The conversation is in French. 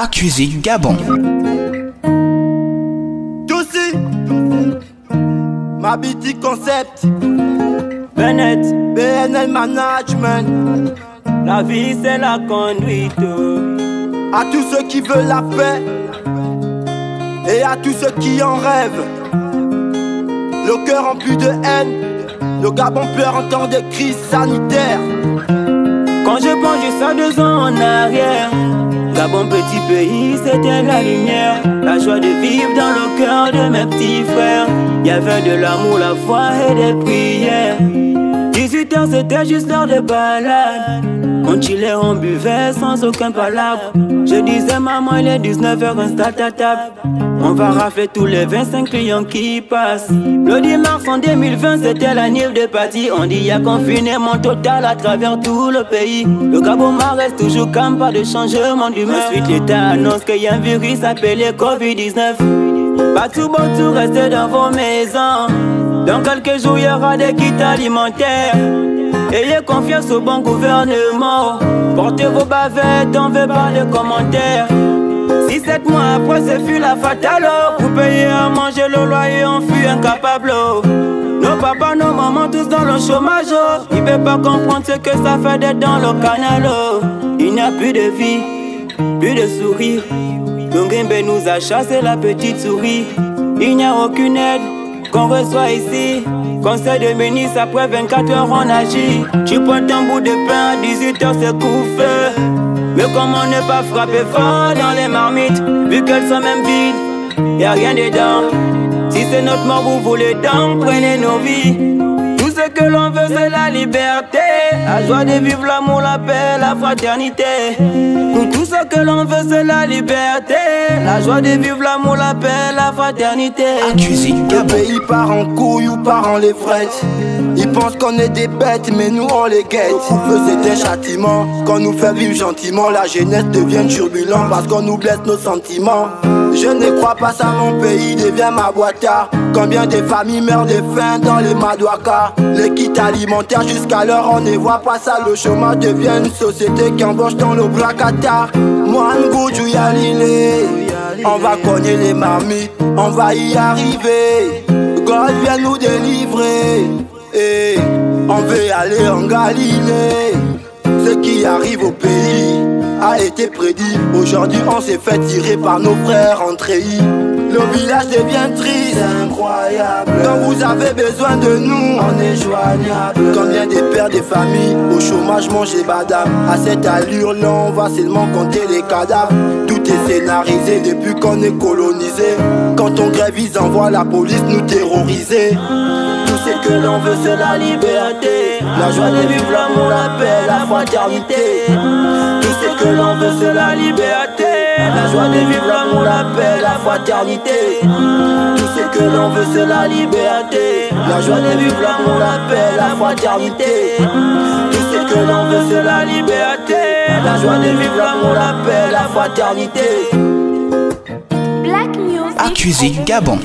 accusé du Gabon. Toussi, Mabiti Concept, Bennett, BNL Management, la vie c'est la conduite. à tous ceux qui veulent la paix et à tous ceux qui en rêvent. Le cœur rempli de haine, le Gabon pleure en temps de crise sanitaire. Quand je pense juste à deux ans en arrière, Gabon petit pays, c'était la lumière, la joie de vivre dans le cœur de mes petits frères. Il y avait de l'amour, la foi et des prières. 18 heures, c'était juste l'heure de balade. On chillait, on buvait sans aucun palabre. Je disais, maman, il est 19h, installe ta table. On va rafler tous les 25 clients qui passent. Le 10 mars en 2020, c'était la nive de partie. On dit, y a confinement total à travers tout le pays. Le Gabon reste toujours calme, pas de changement d'humeur. Ensuite, l'État annonce qu'il y a un virus appelé Covid-19. Pas tout bon, tout restez dans vos maisons. Dans quelques jours, il y aura des kits alimentaires. Ayez confiance au bon gouvernement. Portez vos bavettes, on veut pas de commentaires. Si sept mois après, c'est fut la fatale. Pour payer à manger le loyer, on fut incapable. Nos papas, nos mamans, tous dans le chômage. Ils peuvent pas comprendre ce que ça fait d'être dans le canal. Il n'y a plus de vie, plus de sourire. Longimbe nous a chassé la petite souris. Il n'y a aucune aide qu'on reçoit ici. Conseil de ministre, après 24 heures on agit. Tu prends ton bout de pain, à 18 heures c'est coup-feu. Mais comment ne pas frapper fort dans les marmites, vu qu'elles sont même vides, y a rien dedans. Si c'est notre mort, vous voulez donc, prenez nos vies. Tout ce que l'on veut, c'est la liberté. La joie de vivre l'amour, la paix, la fraternité. Tout ce que l'on veut, c'est la liberté. La joie de vivre l'amour, la paix, la fraternité. Accusé du Le pays part en couille ou part en levrette. Ils pensent qu'on est des bêtes, mais nous on les guette. Feu c'est un châtiment, qu'on nous fait vivre gentiment. La jeunesse devient turbulente parce qu'on nous blesse nos sentiments. Je ne crois pas ça, mon pays devient ma boîte à. Combien de familles meurent de faim dans les madouakas Les kits alimentaires jusqu'à l'heure on ne voit pas ça. Le chômage devient une société qui embauche dans le bracata. Moi, on va cogner les marmites, on va y arriver. God vient nous délivrer. Et on veut aller en Galilée. Ce qui arrive au pays a été prédit. Aujourd'hui, on s'est fait tirer par nos frères en treillis. Le village devient triste, incroyable. Quand vous avez besoin de nous, on est joignable. Combien de pères de familles au chômage mangent les badames À cette allure-là, on va seulement compter les cadavres. Tout est scénarisé depuis qu'on est colonisé. Quand on grève, ils envoient la police nous terroriser. Tout ce que l'on veut, c'est la liberté. La joie de vivre l'amour, la fraternité. Tout ce que l'on veut, c'est la liberté. La joie de vivre l'amour, la paix, la fraternité. Tout ce que l'on veut, c'est la liberté. La joie de vivre l'amour, la paix, la fraternité. Tout ce que l'on veut, c'est la liberté. La joie de vivre l'amour, la paix, la fraternité. Black Music. Accusé du Gabon.